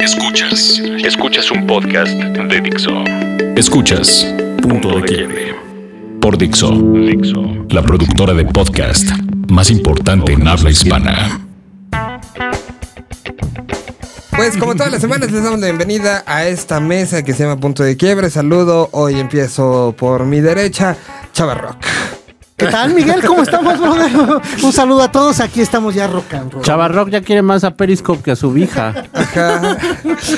Escuchas. Escuchas un podcast de Dixo. Escuchas Punto de Quiebre. Por Dixo. Dixo. La productora de podcast más importante en habla hispana. Pues como todas las semanas les damos la bienvenida a esta mesa que se llama Punto de Quiebre. Saludo, hoy empiezo por mi derecha, Chava Rock. ¿Qué tal, Miguel? ¿Cómo estamos, brother? Un saludo a todos. Aquí estamos ya rock and roll. Chavarrock ya quiere más a Periscope que a su. Ajá.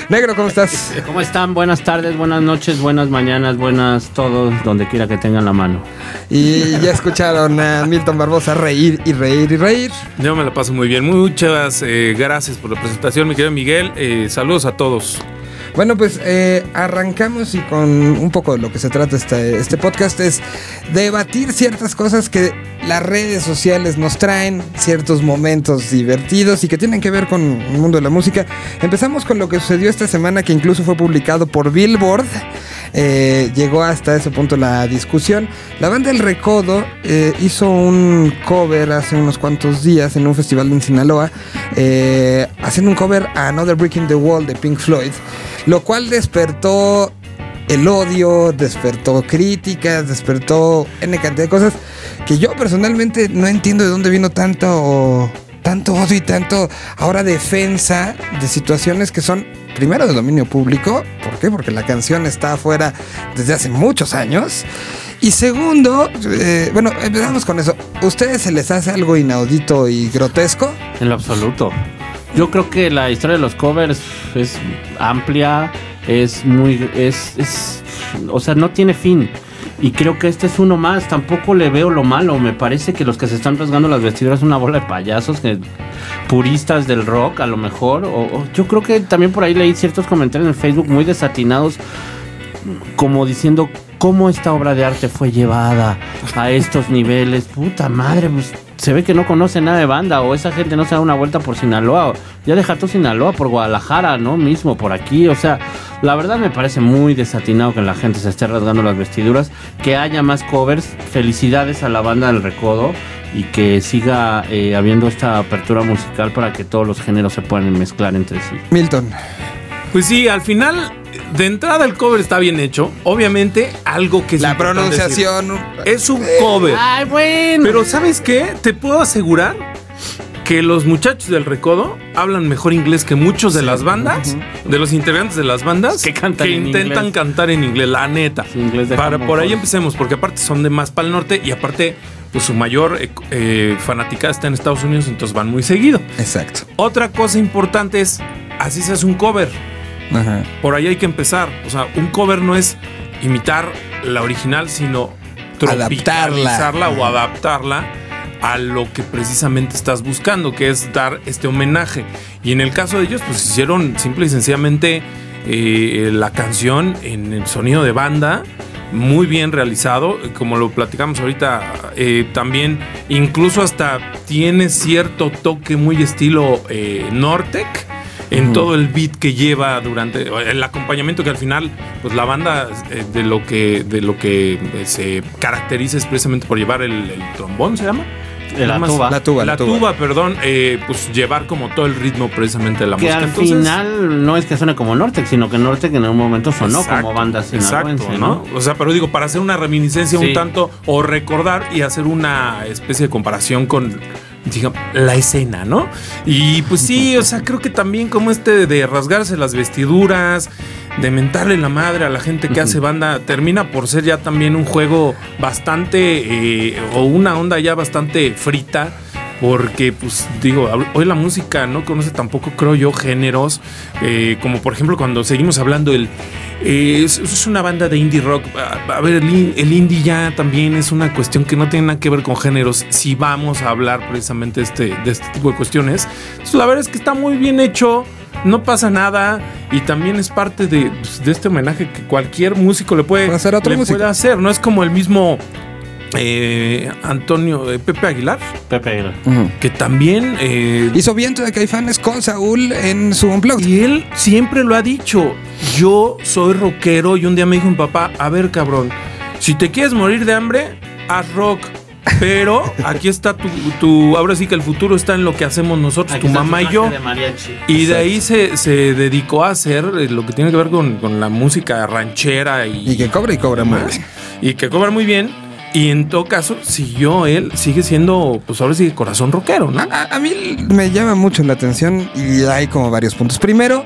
Negro, ¿cómo estás? ¿Cómo están? Buenas tardes, buenas noches, buenas mañanas, buenas todos, donde quiera que tengan la mano. Y ya escucharon a Milton Barbosa reír y reír y reír. Yo me la paso muy bien. Muchas eh, gracias por la presentación, mi querido Miguel. Eh, saludos a todos. Bueno, pues eh, arrancamos y con un poco de lo que se trata este, este podcast es debatir ciertas cosas que las redes sociales nos traen, ciertos momentos divertidos y que tienen que ver con el mundo de la música. Empezamos con lo que sucedió esta semana que incluso fue publicado por Billboard. Eh, llegó hasta ese punto la discusión. La banda El Recodo eh, hizo un cover hace unos cuantos días en un festival en Sinaloa, eh, haciendo un cover a Another Brick in the Wall de Pink Floyd, lo cual despertó el odio, despertó críticas, despertó N cantidad de cosas que yo personalmente no entiendo de dónde vino tanto, tanto odio y tanto ahora defensa de situaciones que son primero de dominio público, ¿por qué? Porque la canción está afuera desde hace muchos años. Y segundo, eh, bueno, empezamos con eso. ¿Ustedes se les hace algo inaudito y grotesco? En lo absoluto. Yo creo que la historia de los covers es amplia, es muy. es. es o sea, no tiene fin. Y creo que este es uno más. Tampoco le veo lo malo. Me parece que los que se están rasgando las vestiduras son una bola de payasos, que, puristas del rock, a lo mejor. Yo creo que también por ahí leí ciertos comentarios en Facebook muy desatinados, como diciendo cómo esta obra de arte fue llevada a estos niveles. Puta madre, pues se ve que no conoce nada de banda o esa gente no se da una vuelta por Sinaloa. o Ya deja tú Sinaloa por Guadalajara, ¿no? Mismo por aquí. O sea, la verdad me parece muy desatinado que la gente se esté rasgando las vestiduras. Que haya más covers. Felicidades a la banda del Recodo y que siga eh, habiendo esta apertura musical para que todos los géneros se puedan mezclar entre sí. Milton. Pues sí, al final, de entrada el cover está bien hecho. Obviamente, algo que es La pronunciación. decir. Es un cover. Ay, bueno. Pero ¿sabes qué? Te puedo asegurar que los muchachos del Recodo hablan mejor inglés que muchos de las bandas, de los integrantes de las bandas, Que cantan en intentan inglés. cantar en inglés, la neta. Sí, inglés de Para, por ahí empecemos, porque aparte son de más para el norte y aparte, pues su mayor eh, eh, fanaticada está en Estados Unidos, entonces van muy seguido. Exacto. Otra cosa importante es, así se hace un cover. Ajá. Por ahí hay que empezar. O sea, un cover no es imitar la original, sino tropicalizarla o adaptarla a lo que precisamente estás buscando, que es dar este homenaje. Y en el caso de ellos, pues hicieron simple y sencillamente eh, la canción en el sonido de banda. Muy bien realizado, como lo platicamos ahorita, eh, también incluso hasta tiene cierto toque muy estilo eh, Nortec en todo el beat que lleva durante el acompañamiento que al final pues la banda eh, de lo que de lo que eh, se caracteriza es precisamente por llevar el, el trombón se llama la más- tuba. La tuba, la la tuba, tuba. perdón eh, pues llevar como todo el ritmo precisamente de la Que música al Entonces, final no es que suene como Nortec, sino que Nortec en un momento sonó exacto, como banda exacto, ¿no? ¿no? O sea, pero digo, para hacer una reminiscencia Sí. un tanto o recordar y hacer una especie de comparación con digamos, la escena, ¿no? Y pues sí, o sea, creo que también como este de rasgarse las vestiduras, de mentarle la madre a la gente que hace banda, termina por ser ya también un juego bastante, eh, o una onda ya bastante frita. Porque, pues, digo, hoy la música no conoce tampoco, creo yo, géneros. eh, como por ejemplo, cuando seguimos hablando, el, eh, es, es una banda de indie rock. A, a ver, el, in- el indie ya también es una cuestión que no tiene nada que ver con géneros. Si vamos a hablar precisamente de este, de este tipo de cuestiones, Entonces, la verdad es que está muy bien hecho. No pasa nada y también es parte de, pues, de este homenaje que cualquier músico le puede, hacer a otro le puede hacer. No es como el mismo eh, Antonio eh, Pepe Aguilar, Pepe Aguilar. que también eh, Hizo viento de Caifanes con Saúl en su Unplugged. y él siempre lo ha dicho. Yo soy rockero y un día me dijo mi papá, a ver cabrón, si te quieres morir de hambre, haz rock. Pero aquí está tu, tu- ahora sí que el futuro está en lo que hacemos nosotros, Aquí tu mamá y yo. de. Y de ahí se, se dedicó a hacer eh, lo que tiene que ver con, con la música ranchera y, Y que cobra y cobra más, y que cobra muy bien. Y en todo caso, siguió él, sigue siendo, pues ahora sí que corazón rockero, ¿no? A, a mí me llama mucho la atención y hay como varios puntos. Primero,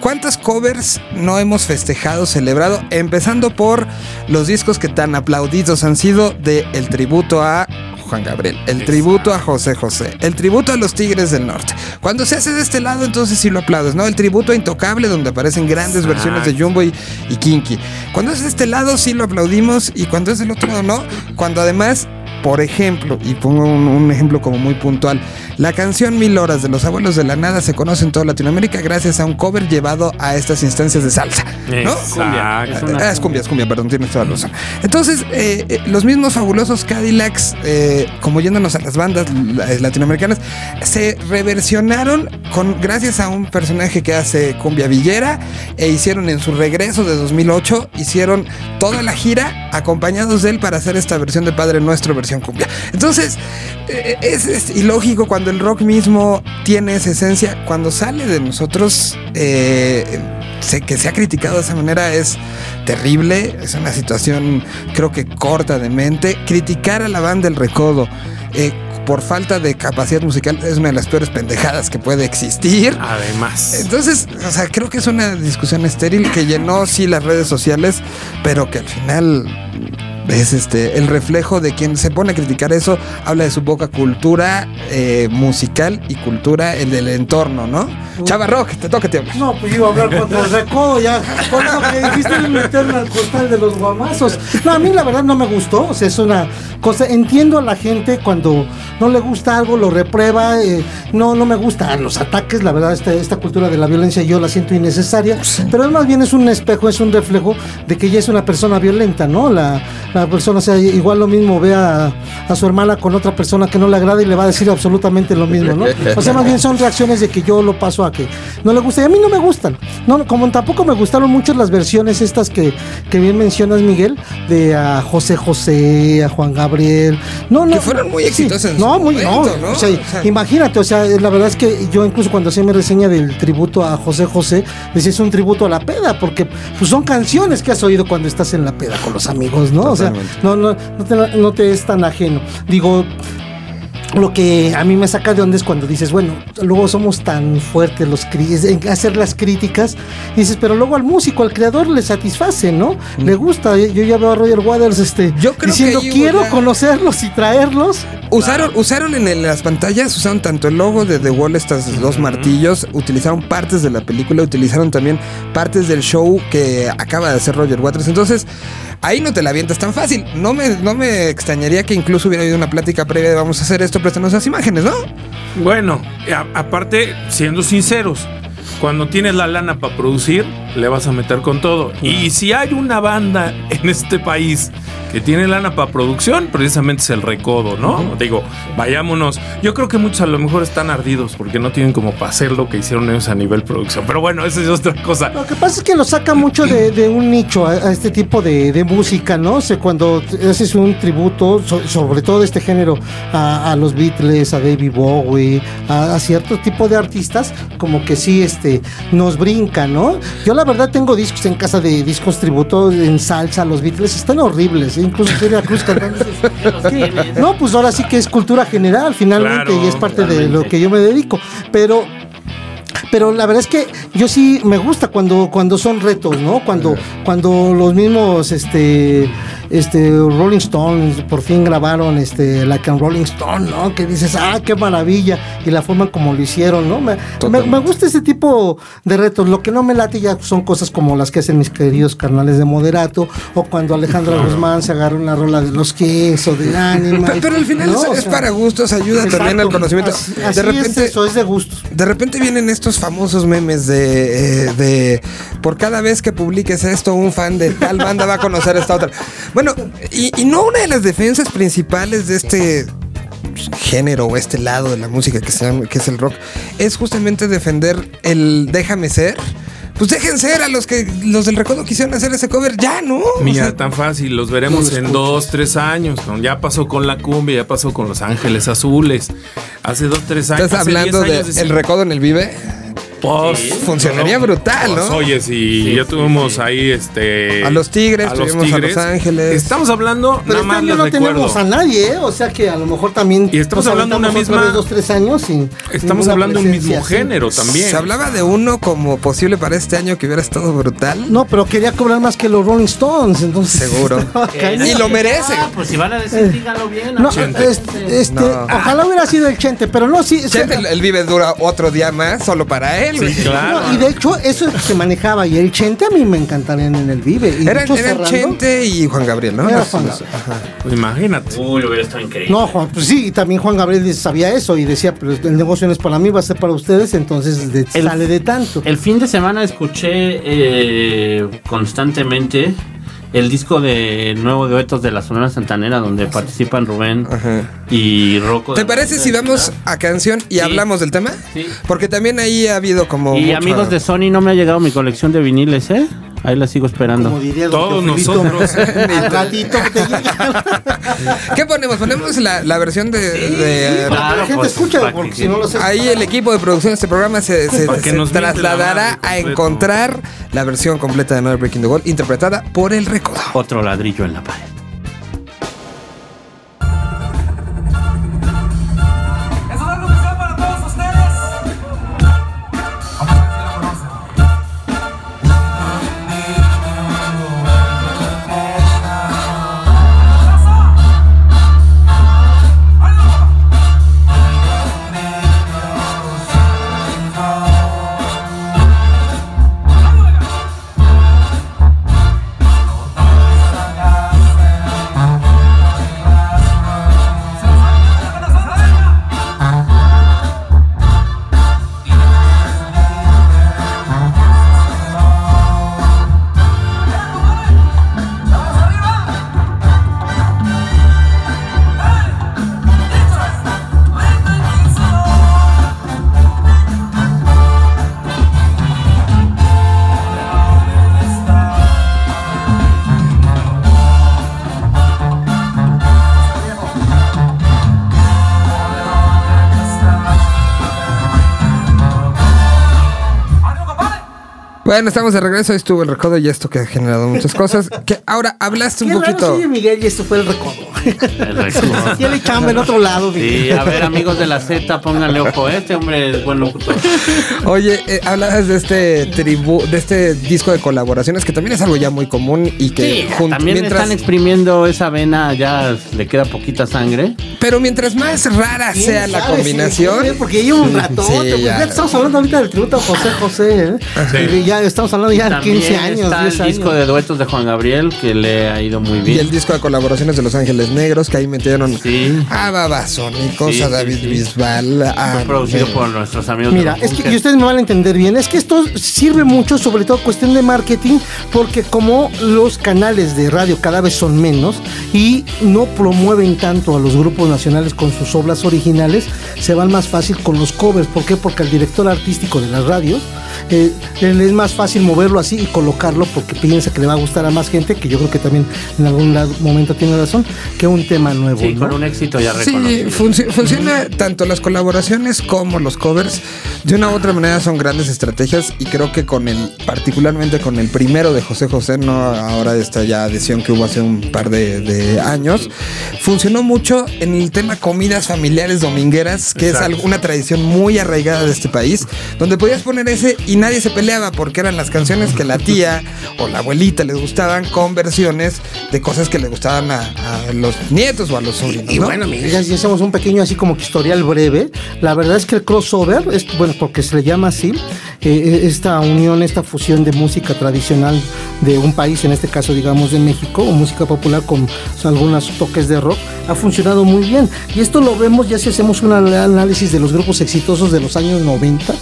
¿cuántas covers no hemos festejado, celebrado? Empezando por los discos que tan aplaudidos han sido de el tributo a Juan Gabriel, el tributo a José José, el tributo a los Tigres del Norte. Cuando se hace de este lado, entonces sí lo aplaudes, ¿no? El tributo a Intocable, donde aparecen grandes versiones de Jumbo y, y Kinky. Cuando es de este lado, sí lo aplaudimos y cuando es del otro lado, no. Cuando además por ejemplo, y pongo un ejemplo como muy puntual, la canción Mil Horas de los Abuelos de la Nada se conoce en toda Latinoamérica gracias a un cover llevado a estas instancias de salsa, ¿no? Cumbia, es una Ah, es cumbia, es cumbia, perdón, tienes toda la razón. Entonces, eh, eh, los mismos fabulosos Cadillacs, eh, como yéndonos a las bandas eh, latinoamericanas, se reversionaron con, gracias a un personaje que hace cumbia villera e hicieron en su regreso de 2008, hicieron toda la gira acompañados de él para hacer esta versión de Padre Nuestro, versión cumbia. Entonces, eh, es, ilógico cuando el rock mismo tiene esa esencia, cuando sale de nosotros, eh, que se ha criticado de esa manera es terrible, es una situación creo que corta de mente. Criticar a la banda El Recodo eh, por falta de capacidad musical es una de las peores pendejadas que puede existir. Además. Entonces, o sea, creo que es una discusión estéril que llenó sí las redes sociales, pero que al final es este el reflejo de quien se pone a criticar eso, habla de su poca cultura eh, musical y cultura el del entorno, ¿no? Chava Rock, te toca, tío. No, pues iba a hablar contra el recodo ya. Por eso que dijiste de meterme al costal de los guamazos. No, a mí la verdad no me gustó. O sea, es una cosa. Entiendo a la gente cuando no le gusta algo, lo reprueba. eh, no, no me gusta los ataques. La verdad, esta, esta cultura de la violencia yo la siento innecesaria. Pero más bien es un espejo, es un reflejo de que ella es una persona violenta, ¿no? La, la persona, o sea, igual lo mismo ve a, a su hermana con otra persona que no le agrada y le va a decir absolutamente lo mismo, ¿no? O sea, más bien son reacciones de que yo lo paso a que no le gusta y a mí no me gustan. No, como tampoco me gustaron mucho las versiones estas que, que bien mencionas, Miguel, de a José José, a Juan Gabriel. No, no. Que fueron muy sí, exitosas en No, su muy, momento, no. ¿no? O sea, O sea- imagínate, o sea, la verdad es que yo incluso cuando hacía mi reseña del tributo a José José, decía es un tributo a la peda, porque pues, son canciones que has oído cuando estás en la peda con los amigos, ¿no? O sea, no, no te, no te es tan ajeno. Digo, lo que a mí me saca de onda es cuando dices, bueno, luego somos tan fuertes los en hacer las críticas, dices, pero luego al músico, al creador le satisface, ¿no? Le gusta. Yo ya veo a Roger Waters este, Yo creo diciendo, que quiero ya- conocerlos y traerlos. Usaron, usaron en el- las pantallas, usaron tanto el logo de The Wall, estas dos martillos, utilizaron partes de la película, utilizaron también partes del show que acaba de hacer Roger Waters. Entonces, ahí no te la avientas tan fácil. No me, no me extrañaría que incluso hubiera habido una plática previa de vamos a hacer esto, préstanos las imágenes, ¿no? Bueno, aparte, siendo sinceros, cuando tienes la lana para producir, le vas a meter con todo. Y si hay una banda en este país que tiene lana para producción, precisamente es el recodo, ¿no? Digo, vayámonos. Yo creo que muchos a lo mejor están ardidos porque no tienen como para hacer lo que hicieron ellos a nivel producción. Pero bueno, esa es otra cosa. Lo que pasa es que lo saca mucho de, de un nicho a, a este tipo de, de música, ¿no? O sea, cuando haces un tributo, so- sobre todo de este género, a, a los Beatles, a David Bowie, a, a cierto tipo de artistas, como que sí este, nos brinca, ¿no? Yo la verdad tengo discos en casa de discos tributo en salsa, los Beatles están horribles, ¿eh? incluso Celia Cruz cantando. No, pues ahora sí que es cultura general, finalmente, Claro, y es parte de lo que yo me dedico. Pero pero la verdad es que yo sí me gusta cuando, cuando son retos, ¿no? Cuando, cuando los mismos este, este, Rolling Stones por fin grabaron este, Like a Rolling Stone, ¿no? Que dices, ah, qué maravilla. Y la forma como lo hicieron, ¿no? Me, me, me gusta ese tipo de retos. Lo que no me late ya son cosas como las que hacen mis queridos carnales de Moderato, o cuando Alejandra Guzmán se agarra una rola de los Kings o de Anima. Pero, pero al final ¿no? es, O es sea, para gustos, ayuda también al conocimiento. Así, así de repente, es eso, es de gustos. De repente vienen estos famosos memes de, eh, de por cada vez que publiques esto, un fan de tal banda va a conocer esta otra. Bueno, y, y no una de las defensas principales de este género o este lado de la música que, se llama- que es el rock es justamente defender el déjame ser pues dejen ser a los que los del recodo quisieron hacer ese cover, ya, ¿no? O Mira, sea, tan fácil, los veremos no lo en dos, tres años. ¿no? Ya pasó con la cumbia, ya pasó con Los Ángeles Azules. Hace dos, tres años. Estás hace hablando diez del decían, recodo en el Vive. Pues, Funcionaría brutal, pues, ¿no? oye, si Sí, ya sí, tuvimos sí. ahí este. A los Tigres, tuvimos a Los Ángeles. Estamos hablando, Pero nada este más año no recuerdo. tenemos a nadie, ¿eh? O sea que a lo mejor también. Y estamos hablando de una misma- vez dos, tres años sin. Estamos hablando de un mismo así. género también. Se hablaba de uno como posible para este año que hubiera estado brutal. No, pero quería cobrar más que los Rolling Stones, entonces. Seguro. Y lo merece. Ah, pues si van a decir, díganlo bien. No, Chente. este, este, No. ojalá hubiera sido el Chente, pero no, sí. sí, Chente, el, el Vive dura otro día más solo para él. Güey. Claro. no, y de hecho, eso es lo que se manejaba. Y el Chente a mí me encantaría en el Vive. Y hecho, cerrando- Chente y Juan Gabriel, ¿no? Era Juan Gabriel. Pues imagínate. Uy, hubiera estado increíble. No, Juan, pues sí, y también Juan Gabriel sabía eso y decía, pero el negocio no es para mí, va a ser para ustedes, entonces de- El- sale de tanto. El fin de semana escuché eh, constantemente el disco de nuevo duetos de la Sonora Santanera donde participan Rubén Ajá. y Rocco. ¿Te parece si vamos a canción y Sí. hablamos del tema? Sí. Porque también ahí ha habido como. Y mucho- amigos de Sony, no me ha llegado mi colección de viniles, ¿eh? Ahí la sigo esperando. Como diría Todos nosotros. al ratito te llega. ¿Qué ponemos? Ponemos la, la versión de. de- claro. la gente pues, escucha, porque que- si no lo sé. Ahí el equipo de producción de este programa se, que trasladará a encontrar la versión completa de Never Breaking the Wall, interpretada por el Recodo. Otro ladrillo en la pared. Bueno, estamos de regreso. Ahí estuvo el Recodo y esto que ha generado muchas cosas. Que ahora hablaste un Qué raro poquito. soy Miguel y esto fue el recodo. El. Y chamba en otro lado, Sí, a ver, amigos de la Z, pónganle ojo. Este hombre es buen locutor. Oye, eh, hablabas de este tribu, de este disco de colaboraciones que también es algo ya muy común y que Sí, también mientras, están exprimiendo esa vena, ya le queda poquita sangre. pero mientras más rara ¿Quién sea la sabe? combinación, Sí, sí, porque lleva un. Sí, pues ya. ya estamos hablando ahorita del tributo a José José. ¿eh? Sí. Y Ya estamos hablando ya de También 15 años, está 10 el años. disco de duetos de Juan Gabriel, que le ha ido muy y bien. el disco de colaboraciones de Los Ángeles Negros que ahí metieron Sí. a Babasónicos, Sí, a David sí. Bisbal, a Fue producido por nuestros amigos Mira, de es que y ustedes me van a entender bien, es que esto sirve mucho, sobre todo cuestión de marketing, porque como los canales de radio cada vez son menos y no promueven tanto a los grupos nacionales con sus obras originales, se van más fácil con los covers. ¿Por qué? Porque al director artístico de las radios eh, es más fácil moverlo así y colocarlo porque piensa que le va a gustar a más gente, que yo creo que también en algún lado- momento tiene razón, que un tema nuevo. Sí, ¿no? con un éxito ya Sí, reconocido. funci- funciona tanto las colaboraciones como los covers. De una u otra manera son grandes estrategias y creo que con el, particularmente con el primero de José José, no ahora esta ya adhesión que hubo hace un par de, de años, funcionó mucho en el tema comidas familiares domingueras, que Exacto. es una tradición muy arraigada de este país, donde podías poner ese y nadie se peleaba porque eran las canciones que la tía o la abuelita les gustaban con versiones de cosas que le gustaban a, a los nietos o a los sobrinos. Y ¿no? bueno, mira, ya si hacemos un pequeño así como que historial breve, la verdad es que el crossover, es, bueno, porque se le llama así, eh, esta unión, esta fusión de música tradicional de un país, en este caso digamos de México, o música popular con algunos toques de rock, ha funcionado muy bien. Y esto lo vemos ya si hacemos un análisis de los grupos exitosos de los años 90,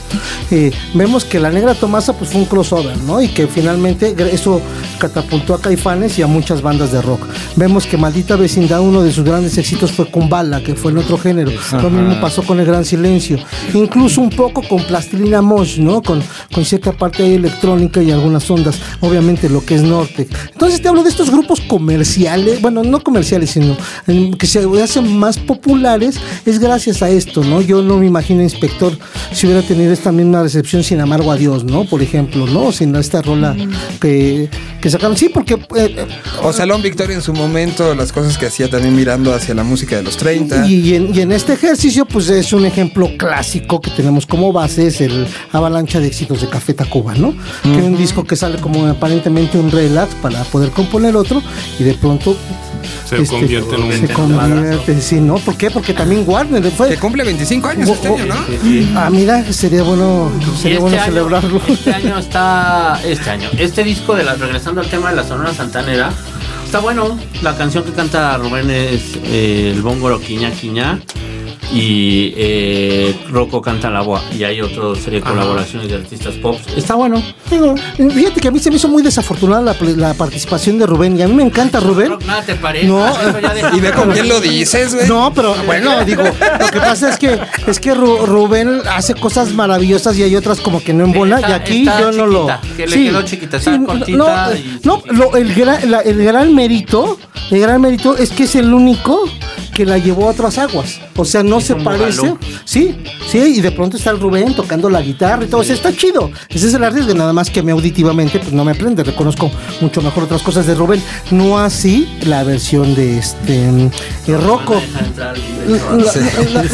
eh, vemos que la Negra Tomasa pues fue un crossover, ¿no? Y que finalmente eso catapultó a Caifanes y a muchas bandas de rock. Vemos que Maldita Vecindad, uno de sus grandes éxitos fue Kumbala, que fue en otro género. Lo mismo pasó con El Gran Silencio. Incluso un poco con Plastilina Mosh, ¿no? Con, con cierta parte ahí electrónica y algunas ondas. Obviamente lo que es Norte. Entonces te hablo de estos grupos comerciales, bueno, no comerciales, sino em, que se hacen más populares, es gracias a esto, ¿no? Yo no me imagino, inspector, si hubiera tenido esta misma recepción sin amargo a Dios, ¿no? Por ejemplo, ¿no? Sin esta rola que, que sacaron. Sí, porque... eh, eh, O Salón Victoria en su momento, las cosas que hacía también mirando hacia la música de los 30. Y, y en, y en este ejercicio, pues es un ejemplo clásico que tenemos como base, es el Avalancha de éxitos de Café Tacuba, ¿no? Que es un disco que sale como aparentemente un relax para poder componer otro y de pronto Se convierte en un- Se convierte, sí, ¿no? ¿Por qué? Porque también Warner fue... Que cumple 25 años este año, ¿no? Ah, mira, sería bueno, sería este bueno año- celebrarlo. Este año está. Este año. Este disco de la. Regresando al tema de la Sonora Santanera. Está bueno. La canción que canta Rubén es eh, el bóngoro Quiña Quiña. Y eh, Rocco canta la voz. Y hay otra serie de colaboraciones de artistas pop. Está bueno. Digo, fíjate que a mí se me hizo muy desafortunada la, la participación de Rubén y a mí me encanta Rubén. Nada te parece. No. Deja- Y ve con quién lo dices, güey. No, pero bueno, digo, lo que pasa es que es que Ru- Rubén hace cosas maravillosas y hay otras como que no embona Está- y aquí está yo no lo que le quedó chiquita, está cortita No, y- no, lo- el, gran, la- el gran mérito, el gran mérito es que es el único que la llevó a otras aguas. O sea, no se parece. Sí, sí, y de pronto está el Rubén tocando la guitarra y todo. O sea, está chido. Ese es el arriesgue, nada más que me auditivamente, pues no me aprende. Reconozco mucho mejor otras cosas de Rubén. No así la versión de este eh, Rocco. El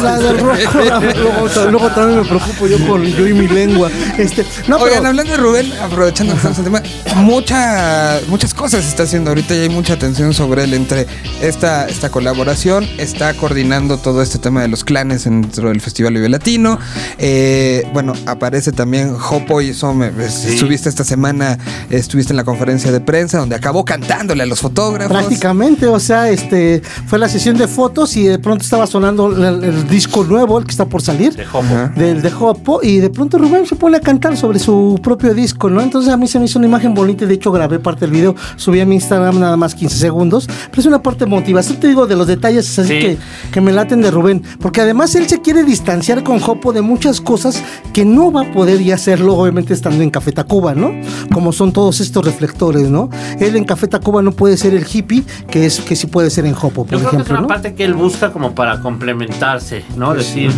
La, Rocco, luego también me preocupo yo con yo y mi lengua. Este, no, Oigan, pero, hablando de Rubén, aprovechando que estamos en tema, mucha, muchas cosas está haciendo ahorita y hay mucha atención sobre él entre esta, esta colaboración, está coordinando todo este tema de los clanes dentro del Festival Vive Latino. Eh, bueno, aparece también Jopo y eso me, estuviste esta semana, estuviste en la conferencia de prensa donde acabó cantándole a los fotógrafos. prácticamente, o sea, este fue la sesión de fotos y de pronto estaba sonando el, el disco nuevo, el que está por salir. De Hopo. Ajá. Del de Jopo y de pronto Rubén se pone a cantar sobre su propio disco, ¿no? Entonces a mí se me hizo una imagen bonita, de hecho grabé parte del video, subí a mi Instagram nada más 15 segundos, pero es una parte motivación, te digo, de los detalles así Sí. que, que me laten de Rubén, porque además él se quiere distanciar con Jopo de muchas cosas que no va a poder ya hacerlo, obviamente estando en Café Tacuba, ¿no? Como son todos estos reflectores, ¿no? Él en Café Tacuba no puede ser el hippie que es que sí puede ser en Jopo, por Yo creo que es ejemplo, una ¿no? parte que él busca como para complementarse, ¿no? Decir,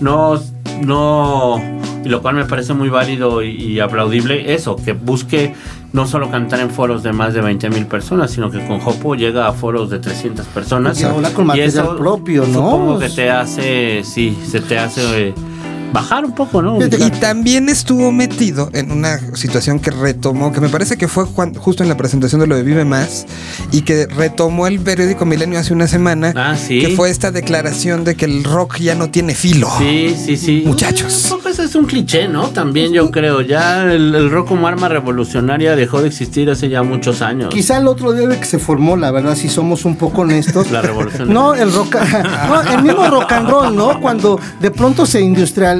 no, no, y lo cual me parece muy válido y, y aplaudible, eso, que busque no solo cantar en foros de más de 20 mil personas, sino que con Hopo llega a foros de 300 personas. Y habla con material propio, ¿no? Supongo que te hace, sí, se te hace eh, bajar un poco, ¿no? Fíjate, Y también estuvo metido en una situación que retomó, que me parece que fue justo en la presentación de lo de Vive Más, y que retomó el periódico Milenio hace una semana, Ah, sí. que fue esta declaración de que el rock ya no tiene filo. Sí, sí, sí. Muchachos. Un poco ese es un cliché, ¿no? También yo creo. Ya el, el rock como arma revolucionaria dejó de existir hace ya muchos años. Quizá el otro día de que se formó, la verdad, si somos un poco honestos. La revolución. No, el rock, no, el mismo rock and roll, ¿no? Cuando de pronto se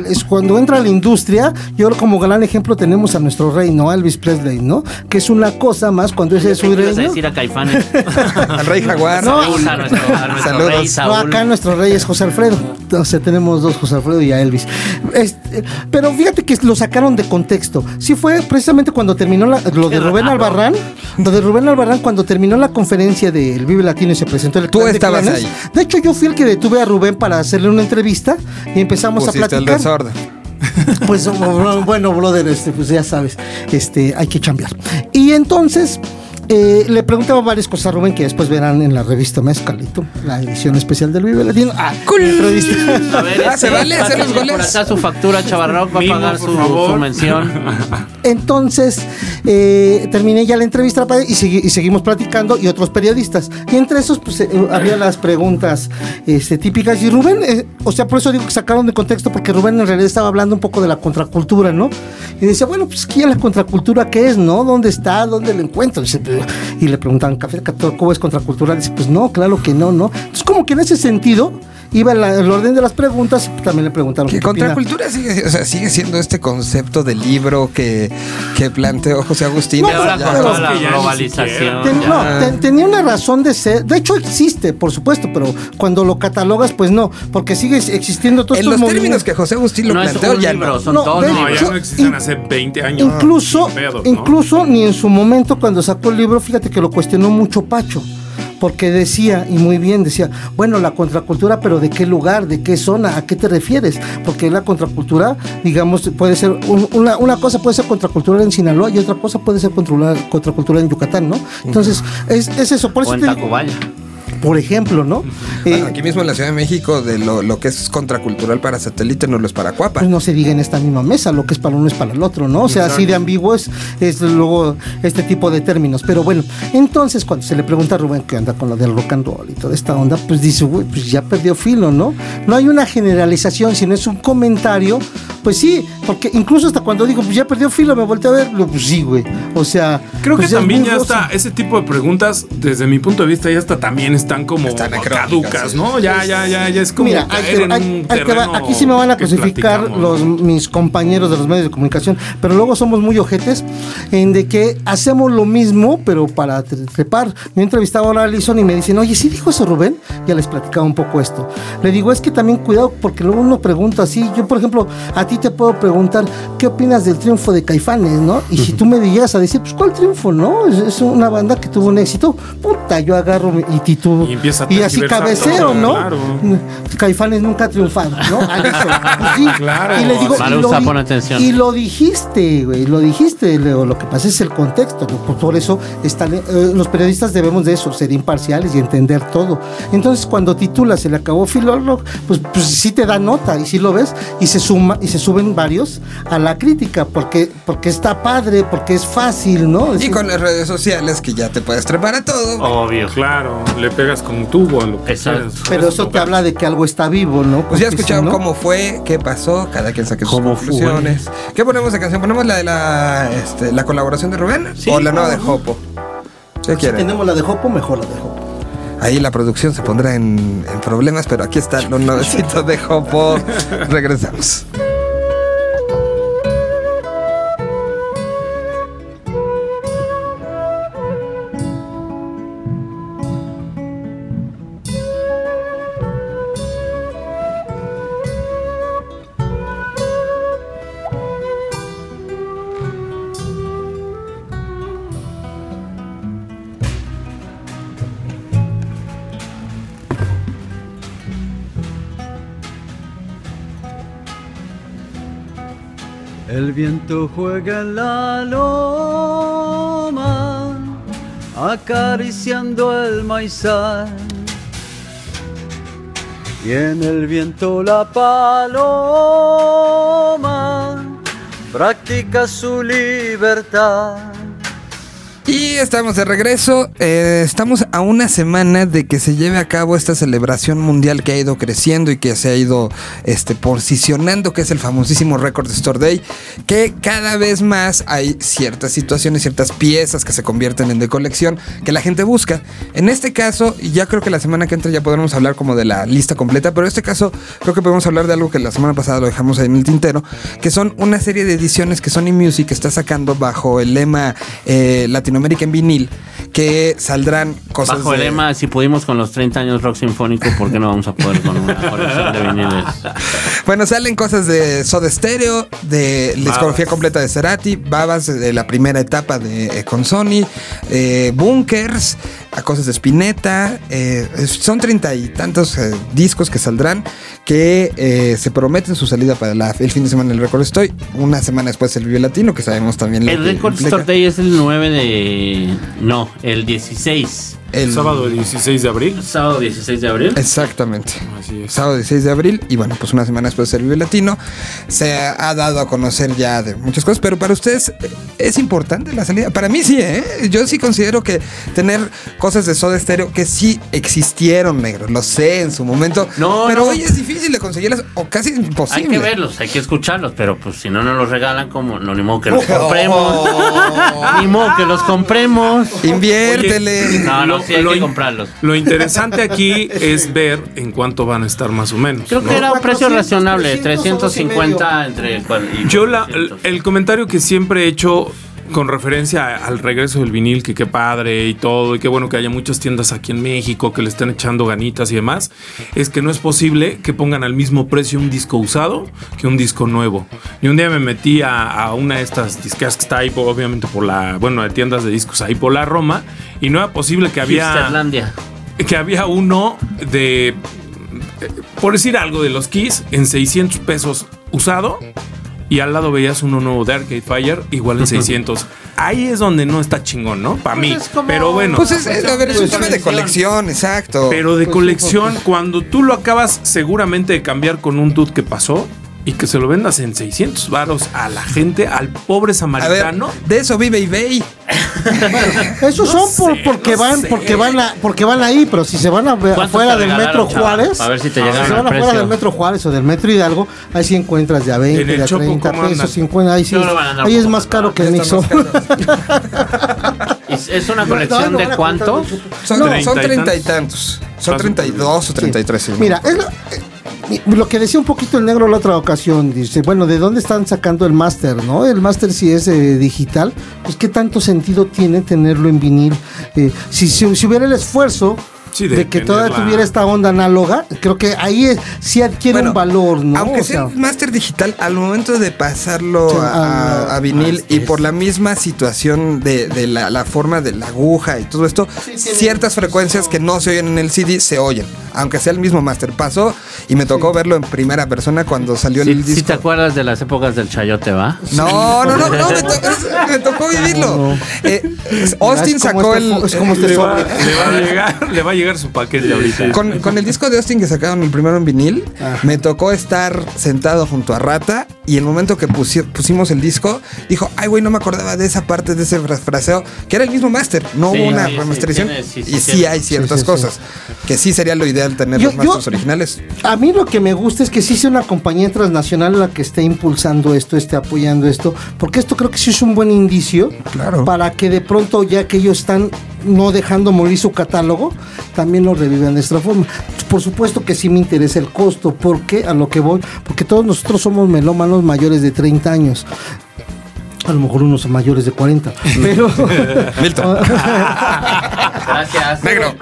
es cuando entra la industria, yo como gran ejemplo tenemos a nuestro rey, ¿no? Elvis Presley, ¿no? Que es una cosa más cuando ese es su ¿Qué ibas a reino. decir a Caifanes? Al Rey Jaguar. No, Saúl, a nuestro, a nuestro Saludos. rey No, acá nuestro rey es José Alfredo. O sea, tenemos dos José Alfredo y a Elvis. Este, pero fíjate que lo sacaron de contexto. Sí fue precisamente cuando terminó la- lo de Rubén. Albarrán. Lo de Rubén Albarrán cuando terminó la conferencia del Vive Latino y se presentó el Tú de estabas ahí. De hecho, yo fui el que detuve a Rubén para hacerle una entrevista y empezamos Pusiste a platicar. Desorden. Pues bueno, brother, este, pues ya sabes, este, hay que cambiar. Y entonces eh, le preguntaba varias cosas a Rubén que después verán en la revista Mezcalito, la edición especial del Vive Latino. Ah, entrevista. A ver, Ah, ¿se este, vale hacer los goles? Por acá su factura, Chavarrock va a pagar su, su mención. Entonces eh, terminé ya la entrevista y, segui- y seguimos platicando y otros periodistas. Y entre esos pues, eh, había las preguntas este, típicas. Y Rubén, eh, o sea, por eso digo que sacaron de contexto porque Rubén en realidad estaba hablando un poco de la contracultura, ¿no? Y decía, bueno, pues ¿qué es la contracultura qué es, no? ¿Dónde está? ¿Dónde la encuentro? Dice, "Pero-". Y le preguntaban, ¿Café Catacuba es contracultura? Dice, pues no, claro que no, ¿no? Entonces como que en ese sentido iba en la- el orden de las preguntas y también le preguntaron Que contracultura sigue, o sea, sigue siendo este concepto de libro que, que planteó José Agustín. No, Ya- pero- la Es ya globalización. Ten- no, ten- tenía una razón de ser. De hecho, existe, por supuesto, pero cuando lo catalogas, pues no, porque sigue existiendo todos en estos los términos que José Agustín lo no es planteó, un ya libro, no. son No, dos de No, ya no existen in- hace 20 años. Incluso, incluso ni en su momento cuando sacó el libro, fíjate que lo cuestionó mucho Pacho. Porque decía, y muy bien, decía, bueno, la contracultura, pero ¿de qué lugar? ¿De qué zona? ¿A qué te refieres? Porque la contracultura, digamos, puede ser, un- una, una cosa puede ser contracultura en Sinaloa y otra cosa puede ser contracultura, contracultura en Yucatán, ¿no? Entonces, es, es eso. Por eso O en te Tacubaya. Por ejemplo, ¿no? Bueno, Eh, aquí mismo en la Ciudad de México, de lo, lo que es contracultural para satélite no lo es para Cuapa. pues no se diga en esta misma mesa, lo que es para uno es para el otro, ¿no? O sea, así de ambiguo es, es luego este tipo de términos. Pero bueno, entonces cuando se le pregunta a Rubén qué anda con lo del rock and roll y toda esta onda, pues dice, güey, pues ya perdió filo, ¿no? No hay una generalización, sino es un comentario, pues sí, porque incluso hasta cuando digo, pues ya perdió filo, me volteé a ver, lo, pues sí, güey. O sea, Creo pues que es también ya está, ese tipo de preguntas, desde mi punto de vista, ya está también están como Están caducas. ¿no? Ya, ya, ya, ya es como Mira, caer en un terreno aquí sí me van a crucificar los mis compañeros de los medios de comunicación, pero luego somos muy ojetes en de que hacemos lo mismo, pero para tre- trepar. Yo entrevistaba ahora a Alison y me dicen, oye, ¿sí dijo eso Rubén? Ya les platicaba un poco esto. Le digo, es que también cuidado porque luego uno pregunta así. Yo, por ejemplo, a ti te puedo preguntar, ¿qué opinas del triunfo de Caifanes, no? Y si tú me llegas a decir, pues, ¿cuál triunfo, no? Es, es una banda que tuvo un éxito. Puta, yo agarro y Y empieza a y así todo, ¿no? claro. Caifanes nunca ha triunfado, ¿no? Pues sí. Claro. Y le digo, y lo, pon atención. y lo dijiste, güey, lo dijiste, Leo. Lo que pasa es el contexto. ¿no? Por, por eso están, eh, los periodistas debemos de eso, ser imparciales y entender todo. Entonces, cuando titulas se le acabó Filólogo, pues, pues sí te da nota y sí lo ves y se suma y se suben varios a la crítica porque, porque está padre, porque es fácil, ¿no? Y con las redes sociales que ya te puedes trepar a todo. Obvio. Claro, le pegas con un tubo a lo que Exacto. quieras. pero eso te habla de que algo está vivo, ¿no? Pues ya si escucharon no- cómo fue, qué pasó, cada quien saque sus ¿Cómo conclusiones. ¿Qué ponemos de canción? ¿Ponemos la de la, este, la colaboración de Rubén? Sí, ¿O la nueva de. Jopo? ¿Qué Si quieren? tenemos la de Jopo, mejor la de Jopo. Ahí la producción se pondrá en, en problemas, pero aquí está lo nuevecito de Jopo. Regresamos. Viento juega en la loma, acariciando el maizal. Y en el viento la paloma practica su libertad. Y estamos de regreso. Eh, estamos a una semana de que se lleve a cabo esta celebración mundial que ha ido creciendo y que se ha ido este, posicionando, que es el famosísimo Record Store Day, que cada vez más hay ciertas situaciones, ciertas piezas que se convierten en de colección que la gente busca. En este caso, y ya creo que la semana que entra ya podremos hablar como de la lista completa, pero en este caso creo que podemos hablar de algo que la semana pasada lo dejamos ahí en el tintero, que son una serie de ediciones que Sony Music está sacando bajo el lema eh, Latinoamérica en vinil, que saldrán cosas Bajo el de- lema, si pudimos con los 30 años rock sinfónico, ¿por qué no vamos a poder con una colección de viniles? Bueno, salen cosas de Soda Stereo, de la discografía completa de Cerati, Babas de la primera etapa de eh, con Sony, eh, Bunkers, a cosas de Spinetta. eh, son treinta y tantos eh, discos que saldrán que eh, se prometen su salida para la- el fin de semana del Record Estoy. Una semana después el Vive Latino, que sabemos también El Record. Store Day es el 9 de... No, el 16. El- Sábado 16 de abril. Sábado 16 de abril. Exactamente. Así es. Sábado 16 de abril y bueno, pues una semana después del Vive Latino se ha dado a conocer ya de muchas cosas, pero para ustedes es importante la salida. Para mí sí, ¿eh? Yo sí considero que tener cosas de Soda Stereo que sí existieron, negro. Lo sé en su momento. No, pero no. hoy es difícil de conseguirlas o casi imposible. Hay que verlos, hay que escucharlos, pero pues si no nos los regalan, como no, ni modo que los compremos. ni modo que los compremos. Inviértele. No, no, sí hay Lo que comprarlos. Lo interesante aquí es ver en cuánto van a estar más o menos. Creo ¿no? que era un precio 400, razonable, 300 o dos y 350 entre cual- y Yo la- el, 400. el comentario que siempre he hecho con referencia al regreso del vinil, que qué padre y todo, y qué bueno que haya muchas tiendas aquí en México que le estén echando ganitas y demás, es que no es posible que pongan al mismo precio un disco usado que un disco nuevo. Y un día me metí a, a una de estas disqueras que está ahí, obviamente por la, bueno, de tiendas de discos ahí por la Roma, y no era posible que había que había uno de, eh, por decir algo, de los Keys en 600 pesos usado y al lado veías uno nuevo de Arcade Fire igual en 600. Ahí es donde no está chingón, ¿no? Para mí. es como- Pero bueno. Pues es, es- a ver, es un Pues, tema de colección, exacto. pero de pues, colección, cuando tú lo acabas seguramente de cambiar con un dude que pasó y que se lo vendas en 600 varos a la gente, al pobre a ver, samaritano. de eso vive eBay. Esos son por- porque no van, sé. porque van a, porque van ahí, pero si se van a ¿Cuántos afuera del metro chava? Juárez, A ver si te si llegaron se van afuera del metro Juárez o del metro Hidalgo, ahí sí encuentras de a 20, En el de a Chopo, 30 ¿cómo pesos, andan? 50, ahí sí. No Ahí es más caro que el Nixon. ¿Es, una colección no, de van a cuánto? contar mucho. Son, No. son Treinta y treinta y tantos. Son Más- 32 o 33. sí. Mira, es lo, que decía un poquito el negro la otra ocasión, dice, bueno, ¿de dónde están sacando el máster, no? El máster si es eh, digital, pues qué tanto sentido tiene tenerlo en vinil. Eh, si, si, si hubiera el esfuerzo Sí, de, de que todavía tenerla. tuviera esta onda análoga, creo que ahí es- sí adquiere Bueno, un valor, ¿no? Aunque O sea sea, el máster digital, al momento de pasarlo Sí, a, a- a vinil y por la misma situación de, de la, la forma de la aguja y todo esto, tiene- ciertas frecuencias que no se oyen en el CD se oyen, aunque sea el mismo máster. Pasó y me tocó verlo en primera persona cuando salió Sí, el sí disco. te acuerdas de las épocas del chayote, ¿va? No, no, no, no, me, tocó, me tocó vivirlo. Eh, Austin sacó el. es como este Le va, le va a llegar, le va a llegar su paquete ahorita. Con, con el disco de Austin que sacaron el primero en vinil, me tocó estar sentado junto a Rata y el momento que pusi- pusimos el disco, dijo, ay güey, no me acordaba de esa parte de ese fra- fraseo, que era el mismo máster, no Sí, hubo una sí, sí, remasterización. tiene- sí, sí, y sí tiene. hay ciertas Sí, sí, sí. cosas, que sí sería lo ideal tener Yo- los masters yo- originales. A mí lo que me gusta es que sí sea una compañía transnacional la que esté impulsando esto, esté apoyando esto, porque esto creo que sí es un buen indicio Claro. para que de pronto ya que ellos están no dejando morir su catálogo, también lo revivan de esta forma. Por supuesto que sí me interesa el costo, porque a lo que voy, porque todos nosotros somos melómanos mayores de 30 años. A lo mejor unos mayores de 40, pero Milton. Gracias. Negro.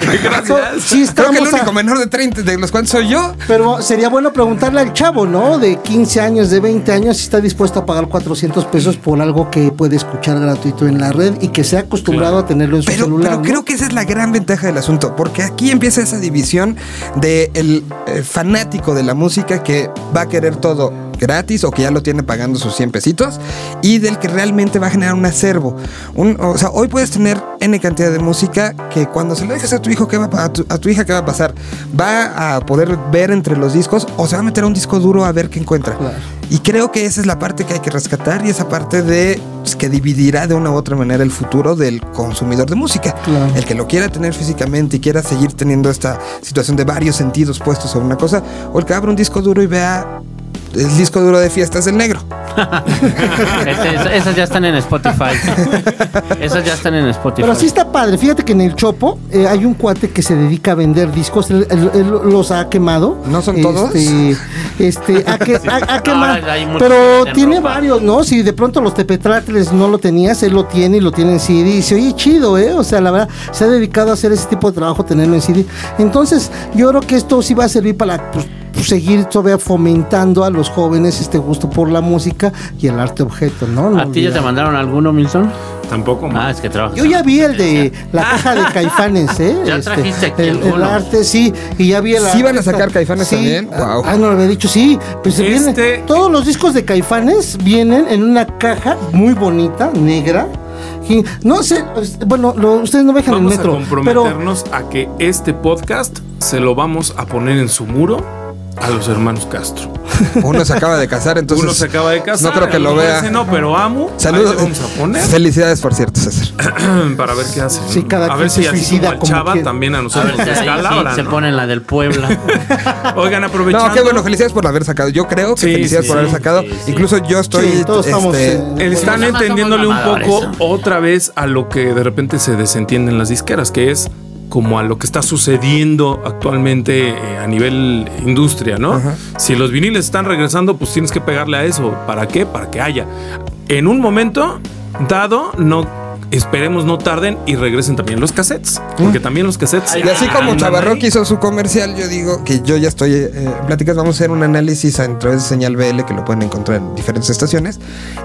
sí Creo que el estamos a- único menor de 30 de los cuantos soy yo. Pero sería bueno preguntarle al chavo, ¿no? De 15 años, de 20 años, si está dispuesto a pagar 400 pesos por algo que puede escuchar gratuito en la red y que sea acostumbrado a tenerlo en su Pero, celular. pero ¿no? creo que esa es la gran ventaja del asunto, porque aquí empieza esa división del fanático de la música que va a querer todo gratis o que ya lo tiene pagando sus 100 pesitos y del que realmente va a generar un acervo. Un- o sea, hoy puedes tener N cantidad de música que cuando se lo dejes a tu hijo, ¿qué va a, a tu, a tu hija, ¿qué va a pasar? ¿Va a poder ver entre los discos o se va a meter a un disco duro a ver qué encuentra? Claro. Y creo que esa es la parte que hay que rescatar y esa parte de pues, que dividirá de una u otra manera el futuro del consumidor de música. Claro. El que lo quiera tener físicamente y quiera seguir teniendo esta situación de varios sentidos puestos sobre una cosa, o el que abra un disco duro y vea el disco duro de fiestas del negro. Este, es- esas ya están en Spotify. Esas ya están en Spotify. Pero sí está padre. Fíjate que en el Chopo eh, hay un cuate que se dedica a vender discos. Él, él- él los ha quemado. ¿No son todos? Este, este, ha, que- ha- ha quemado. Pero tiene ropa. varios, ¿no? Si de pronto los tepetratles no lo tenías, él lo tiene y lo tiene en CD. Y dice, oye, chido, ¿eh? O sea, la verdad, se ha dedicado a hacer ese tipo de trabajo, tenerlo en CD. Entonces, yo creo que esto sí va a servir para pues, pues, seguir todavía fomentando a los jóvenes este gusto por la música y el arte objeto, ¿no? No ¿A ti ya te mandaron alguno, Milton? Tampoco. Ah, es que trabajas. Yo ya vi el de la caja de caifanes, ¿eh? Ya trajiste aquí el, el arte, sí, y ya vi el ¿Sí van a sacar Caifanes sí. también? Guau. Ah, no lo había dicho, sí. Pues se Este- viene- todos los discos de caifanes vienen en una caja muy bonita, negra. No sé, pues, bueno, lo- ustedes no dejan el Vamos metro, a pero comprometernos a que este podcast se lo vamos a poner en su muro a los hermanos Castro. Uno se acaba de casar, entonces. Uno se acaba de casar. No creo que a lo vea. ese no, pero amo. Saludos. Vamos a poner Felicidades, por cierto, César. para ver qué hace. Sí, cada a quien ver si así suicida como Chava también a A nosotros ver, ahí sí descalabran. se ponen la del Puebla. Oigan, aprovechando. No, qué bueno, felicidades por haber sacado. Yo creo que Sí, felicidades sí, por haber sacado. sí, sí. Incluso yo estoy. Sí, todos estamos, este, eh, Están entendiéndole un poco mamadores. otra vez a lo que de repente se desentienden las disqueras, que es como a lo que está sucediendo actualmente eh, a nivel industria, ¿no? Ajá. Si los viniles están regresando, pues tienes que pegarle a eso. ¿Para qué? Para que haya. En un momento dado, no esperemos no tarden y regresen también los cassettes, porque también los cassettes. Y así como ahí. hizo su comercial, yo digo que yo ya estoy eh, en pláticas. Vamos a hacer un análisis a través de señal BL, que lo pueden encontrar en diferentes estaciones,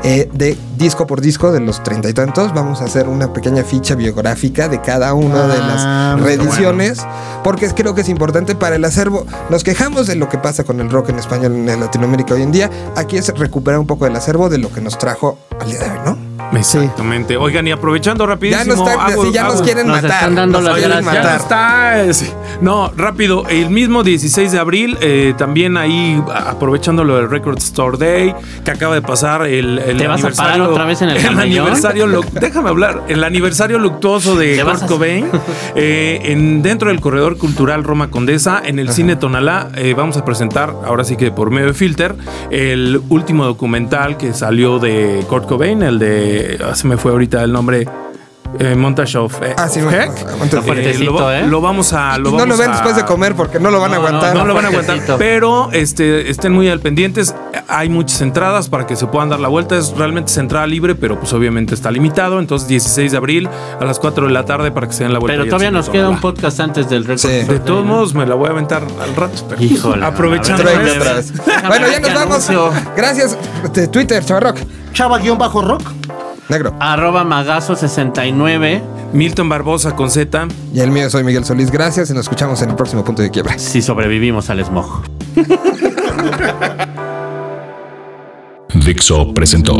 eh, de disco por disco de los treinta y tantos. Vamos a hacer una pequeña ficha biográfica de cada una de Ah, las está reediciones, porque creo que es importante para el acervo. Nos quejamos de lo que pasa con el rock en español en Latinoamérica hoy en día. Aquí es recuperar un poco del acervo de lo que nos trajo al día de hoy, ¿no? Exactamente. Oigan, y aprovechando rapidísimo. Ya nos, están- hago- sí, ya nos hago- quieren nos matar. están dando nos las quieren gracias. Ya matar. no está. eh, sí. No, rápido. El mismo 16 de abril, eh, también ahí aprovechando lo del Record Store Day, que acaba de pasar el, el ¿Te vas a aniversario. parar otra vez en el aniversario. déjame hablar. El aniversario luctuoso de ¿Te vas Kurt Cobain. eh, en, dentro del corredor cultural Roma Condesa, en el cine Tonalá, eh, vamos a presentar, ahora sí que por medio de Filter, el último documental que salió de Kurt Cobain, el de. Ah, se me fue ahorita el nombre. Eh, Montage of, eh, Ah, sí, of Heck. Montage of Eh, lo, lo vamos a. Lo no lo ven a- después de comer porque no lo van a No, no, aguantar. no lo van a aguantar, pero este, estén muy al pendientes. Hay muchas entradas para que se puedan dar la vuelta. Es realmente es entrada libre, pero pues obviamente está limitado. Entonces, 16 de abril a las 4 de la tarde para que se den la vuelta. Pero todavía nos queda un podcast antes del récord. Sí. De todos modos, me la voy a aventar al rato. Pero Híjole. aprovechando. Bueno, ya nos vamos. Gracias. Twitter, Chavarrock. Chava-rock. Negro. Arroba Magazo69. Milton Barbosa con Z. Y el mío soy Miguel Solís. Gracias y nos escuchamos en el próximo punto de quiebra. Si sobrevivimos al smog. Dixo presentó